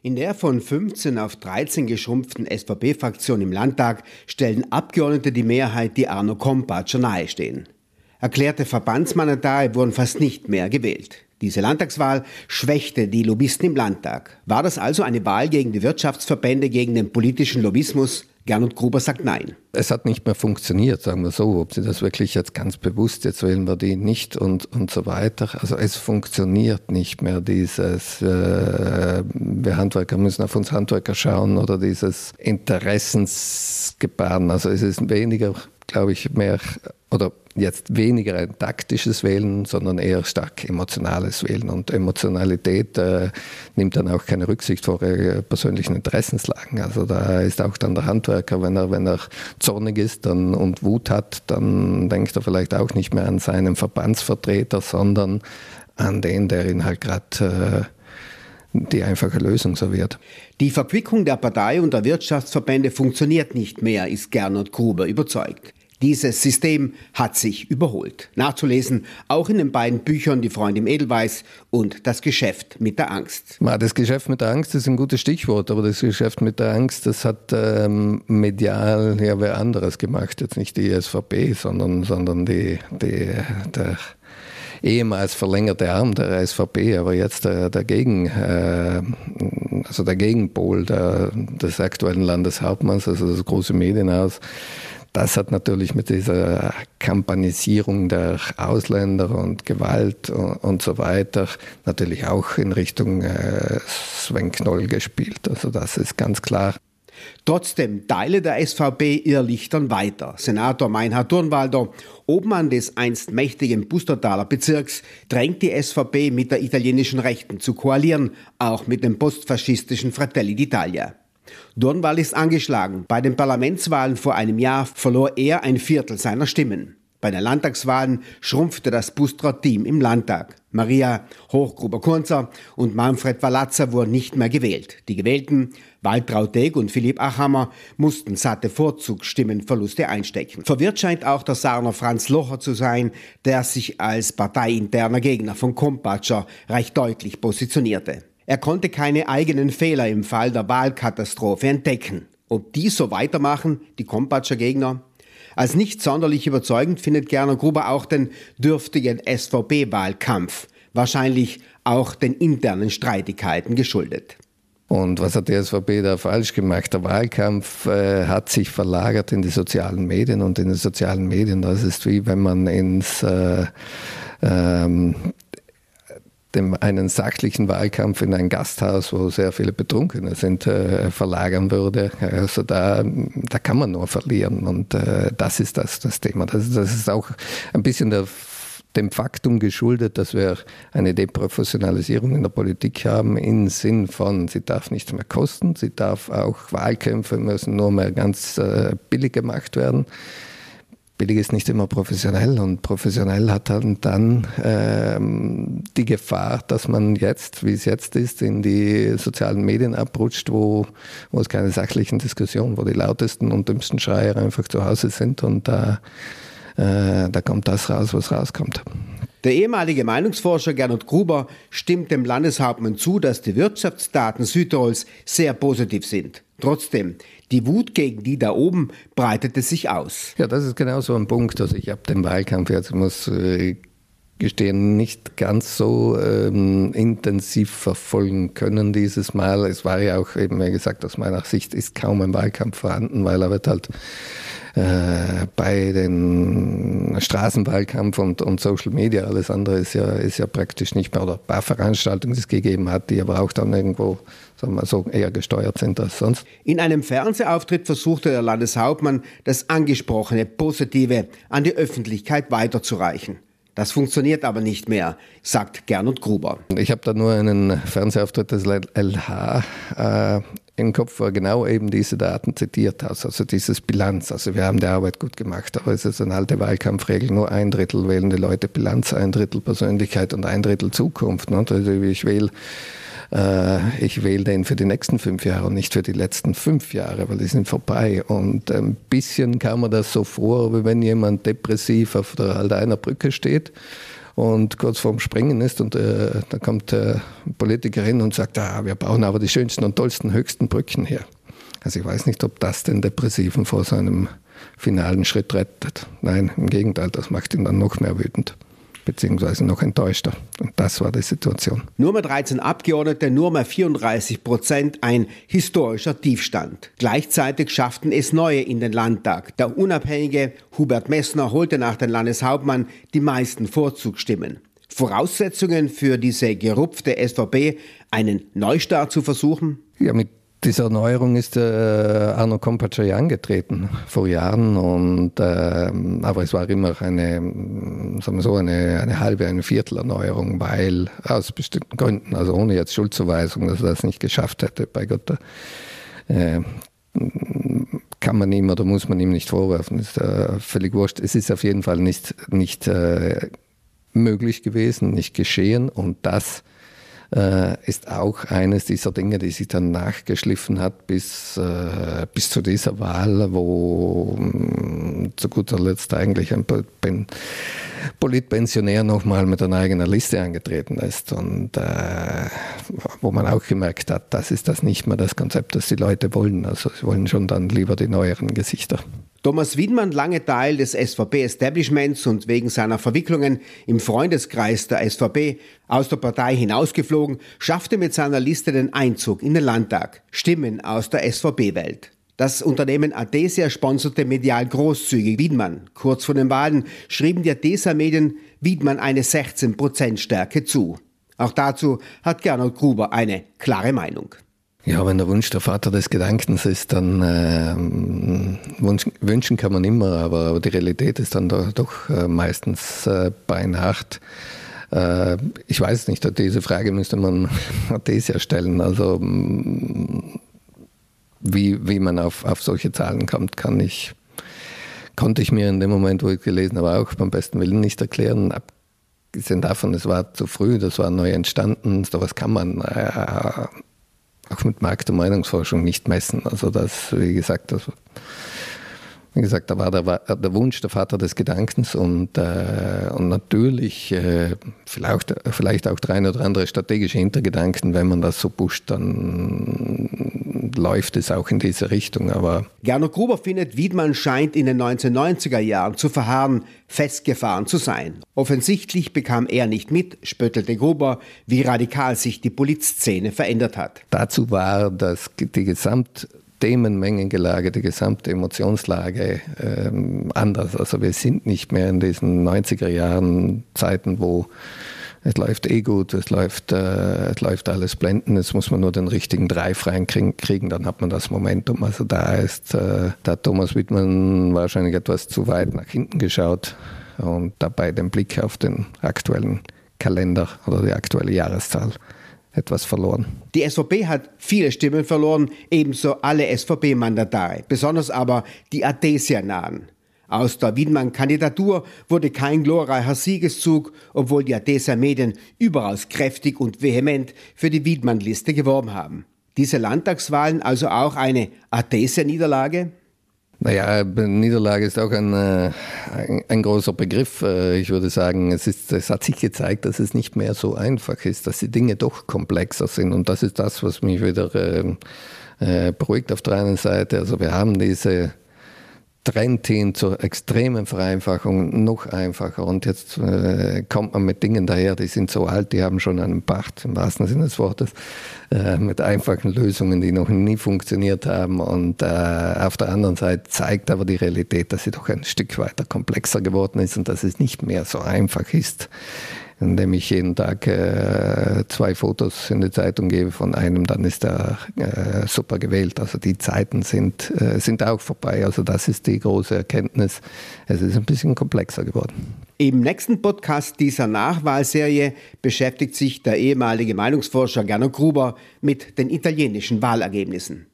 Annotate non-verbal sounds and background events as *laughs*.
In der von 15 auf 13 geschrumpften SVP-Fraktion im Landtag stellen Abgeordnete die Mehrheit, die Arno Kompatscher nahestehen. Erklärte Verbandsmandate wurden fast nicht mehr gewählt. Diese Landtagswahl schwächte die Lobbyisten im Landtag. War das also eine Wahl gegen die Wirtschaftsverbände, gegen den politischen Lobbyismus? Gernot Gruber sagt nein. Es hat nicht mehr funktioniert, sagen wir so. Ob sie das wirklich jetzt ganz bewusst, jetzt wählen wir die nicht und, und so weiter. Also es funktioniert nicht mehr dieses, äh, wir Handwerker müssen auf uns Handwerker schauen oder dieses Interessensgebaren. Also es ist weniger, glaube ich, mehr oder jetzt weniger ein taktisches Wählen, sondern eher stark emotionales Wählen. Und Emotionalität äh, nimmt dann auch keine Rücksicht vor äh, persönlichen Interessenslagen. Also da ist auch dann der Handwerker, wenn er, wenn er zornig ist dann, und Wut hat, dann denkt er vielleicht auch nicht mehr an seinen Verbandsvertreter, sondern an den, der ihn halt gerade äh, die einfache Lösung serviert. Die Verquickung der Partei und der Wirtschaftsverbände funktioniert nicht mehr, ist Gernot Gruber überzeugt. Dieses System hat sich überholt. Nachzulesen auch in den beiden Büchern Die Freundin im Edelweiß und Das Geschäft mit der Angst. Das Geschäft mit der Angst ist ein gutes Stichwort, aber das Geschäft mit der Angst, das hat ähm, medial ja wer anderes gemacht. Jetzt nicht die SVP, sondern, sondern die, die, der ehemals verlängerte Arm der SVP, aber jetzt der, der Gegen, äh, also der Gegenpol der, des aktuellen Landeshauptmanns, also das große Medienhaus das hat natürlich mit dieser Kampanisierung der Ausländer und Gewalt und, so weiter natürlich auch in Richtung äh, Sven Knoll gespielt. Also das ist ganz klar. Trotzdem Teile der SVP ihr Lichtern weiter. Senator Meinhard Turnwalder, Obmann des einst mächtigen Pustertaler Bezirks, drängt die SVP mit der italienischen Rechten zu koalieren, auch mit dem postfaschistischen Fratelli d'Italia. Dornwall ist angeschlagen. Bei den Parlamentswahlen vor einem Jahr verlor er ein Viertel seiner Stimmen. Bei den Landtagswahlen schrumpfte das Bustra-Team im Landtag. Maria Hochgruber-Kunzer und Manfred Walazza wurden nicht mehr gewählt. Die Gewählten, Waltraud Deg und Philipp Achammer, mussten satte Vorzugsstimmenverluste einstecken. Verwirrt scheint auch der Sarner Franz Locher zu sein, der sich als parteiinterner Gegner von Kompatscher recht deutlich positionierte. Er konnte keine eigenen Fehler im Fall der Wahlkatastrophe entdecken. Ob die so weitermachen, die Kompatscher Gegner? Als nicht sonderlich überzeugend findet Gerner Gruber auch den dürftigen SVP-Wahlkampf, wahrscheinlich auch den internen Streitigkeiten geschuldet. Und was hat die SVP da falsch gemacht? Der Wahlkampf äh, hat sich verlagert in die sozialen Medien und in den sozialen Medien, das ist wie wenn man ins äh, ähm, dem, einen sachlichen Wahlkampf in ein Gasthaus, wo sehr viele Betrunkene sind, äh, verlagern würde. Also da, da kann man nur verlieren. Und äh, das ist das, das Thema. Das, das ist auch ein bisschen der dem Faktum geschuldet, dass wir eine Deprofessionalisierung in der Politik haben, im Sinn von, sie darf nichts mehr kosten, sie darf auch Wahlkämpfe müssen nur mehr ganz äh, billig gemacht werden billig ist nicht immer professionell und professionell hat dann, dann ähm, die Gefahr, dass man jetzt, wie es jetzt ist, in die sozialen Medien abrutscht, wo, wo es keine sachlichen Diskussionen, wo die lautesten und dümmsten Schreier einfach zu Hause sind und da, äh, da kommt das raus, was rauskommt. Der ehemalige Meinungsforscher Gernot Gruber stimmt dem Landeshauptmann zu, dass die Wirtschaftsdaten Südtirols sehr positiv sind. Trotzdem, die Wut gegen die da oben breitete sich aus. Ja, das ist genau so ein Punkt. Also ich habe den Wahlkampf jetzt, muss äh, gestehen, nicht ganz so ähm, intensiv verfolgen können dieses Mal. Es war ja auch eben, wie gesagt, aus meiner Sicht ist kaum ein Wahlkampf vorhanden, weil er wird halt äh, bei den Straßenwahlkampf und, und Social Media, alles andere ist ja, ist ja praktisch nicht mehr, oder ein paar Veranstaltungen, die es gegeben hat, die aber auch dann irgendwo sagen wir so, eher gesteuert sind als sonst. In einem Fernsehauftritt versuchte der Landeshauptmann, das angesprochene Positive an die Öffentlichkeit weiterzureichen. Das funktioniert aber nicht mehr, sagt Gernot Gruber. Ich habe da nur einen Fernsehauftritt des LH äh, im Kopf, wo er genau eben diese Daten zitiert hat, also dieses Bilanz. Also wir haben die Arbeit gut gemacht, aber es ist eine alte Wahlkampfregel, nur ein Drittel wählen die Leute Bilanz, ein Drittel Persönlichkeit und ein Drittel Zukunft. Ne? Also ich wähle äh, ich wähle den für die nächsten fünf Jahre und nicht für die letzten fünf Jahre, weil die sind vorbei. Und ein bisschen kam mir das so vor, wie wenn jemand depressiv auf der Aldeiner Brücke steht und kurz vorm Springen ist und äh, da kommt äh, Politikerin und sagt, ah, wir bauen aber die schönsten und tollsten, höchsten Brücken hier. Also ich weiß nicht, ob das den Depressiven vor seinem finalen Schritt rettet. Nein, im Gegenteil, das macht ihn dann noch mehr wütend beziehungsweise noch enttäuschter. Und das war die Situation. Nur mehr 13 Abgeordnete, nur mehr 34 Prozent, ein historischer Tiefstand. Gleichzeitig schafften es neue in den Landtag. Der unabhängige Hubert Messner holte nach dem Landeshauptmann die meisten Vorzugsstimmen. Voraussetzungen für diese gerupfte SVP, einen Neustart zu versuchen? Ja, mit diese Erneuerung ist äh, Arno Kompacai angetreten vor Jahren, und, äh, aber es war immer eine, sagen wir so, eine, eine halbe, eine Viertelerneuerung, weil aus bestimmten Gründen, also ohne jetzt Schuldzuweisung, dass er das nicht geschafft hätte, bei Gott, äh, kann man ihm oder muss man ihm nicht vorwerfen, ist äh, völlig wurscht. Es ist auf jeden Fall nicht, nicht äh, möglich gewesen, nicht geschehen und das äh, ist auch eines dieser Dinge, die sich dann nachgeschliffen hat bis, äh, bis zu dieser Wahl, wo mm, zu guter Letzt eigentlich ein Politpensionär nochmal mit einer eigenen Liste angetreten ist und äh, wo man auch gemerkt hat, das ist das nicht mehr das Konzept, das die Leute wollen. Also sie wollen schon dann lieber die neueren Gesichter. Thomas Wiedmann, lange Teil des SVP-Establishments und wegen seiner Verwicklungen im Freundeskreis der SVP aus der Partei hinausgeflogen, schaffte mit seiner Liste den Einzug in den Landtag. Stimmen aus der SVP-Welt. Das Unternehmen Adesia sponserte medial großzügig Wiedmann. Kurz vor den Wahlen schrieben die Adesia-Medien Wiedmann eine 16% Stärke zu. Auch dazu hat Gernot Gruber eine klare Meinung. Ja, wenn der Wunsch der Vater des Gedankens ist, dann äh, Wunsch, wünschen kann man immer, aber die Realität ist dann doch, doch äh, meistens äh, bei Nacht. Äh, ich weiß nicht, diese Frage müsste man *laughs* Athesia stellen. Also wie, wie man auf, auf solche Zahlen kommt, kann ich, konnte ich mir in dem Moment, wo ich gelesen habe, auch beim besten Willen nicht erklären. Abgesehen davon, es war zu früh, das war neu entstanden, sowas kann man äh, auch mit Markt- und Meinungsforschung nicht messen. Also das, wie gesagt, das, wie gesagt, da war der, der Wunsch der Vater des Gedankens und, äh, und natürlich äh, vielleicht, vielleicht auch der ein oder andere strategische Hintergedanken, wenn man das so pusht, dann läuft es auch in diese Richtung. Aber Gernot Gruber findet, Wiedmann scheint in den 1990er Jahren zu verharren, festgefahren zu sein. Offensichtlich bekam er nicht mit, spöttelte Gruber, wie radikal sich die Polizszene verändert hat. Dazu war das, die Gesamt Themenmengengelage, die gesamte Emotionslage ähm, anders. Also wir sind nicht mehr in diesen 90er Jahren Zeiten, wo es läuft eh gut, es läuft, äh, es läuft alles blenden, jetzt muss man nur den richtigen Drive reinkriegen, dann hat man das Momentum. Also da ist äh, da hat Thomas Wittmann wahrscheinlich etwas zu weit nach hinten geschaut und dabei den Blick auf den aktuellen Kalender oder die aktuelle Jahreszahl etwas verloren. Die SVP hat viele Stimmen verloren, ebenso alle SVP-Mandatare, besonders aber die Adesia-nahen. Aus der Wiedmann-Kandidatur wurde kein glorreicher Siegeszug, obwohl die Adesia-Medien überaus kräftig und vehement für die Wiedmann-Liste geworben haben. Diese Landtagswahlen also auch eine Adesia-Niederlage? Naja, Niederlage ist auch ein, äh, ein, ein, großer Begriff. Äh, ich würde sagen, es, ist, es hat sich gezeigt, dass es nicht mehr so einfach ist, dass die Dinge doch komplexer sind. Und das ist das, was mich wieder äh, äh beruhigt auf der einen Seite. Also wir haben diese Trend hin zur extremen Vereinfachung, noch einfacher. Und jetzt äh, kommt man mit Dingen daher, die sind so alt, die haben schon einen Pacht, im wahrsten Sinne des Wortes, äh, mit einfachen Lösungen, die noch nie funktioniert haben. Und äh, auf der anderen Seite zeigt aber die Realität, dass sie doch ein Stück weiter komplexer geworden ist und dass es nicht mehr so einfach ist indem ich jeden Tag äh, zwei Fotos in die Zeitung gebe von einem, dann ist er äh, super gewählt. Also die Zeiten sind, äh, sind auch vorbei. Also das ist die große Erkenntnis. Es ist ein bisschen komplexer geworden. Im nächsten Podcast dieser Nachwahlserie beschäftigt sich der ehemalige Meinungsforscher Gernot Gruber mit den italienischen Wahlergebnissen.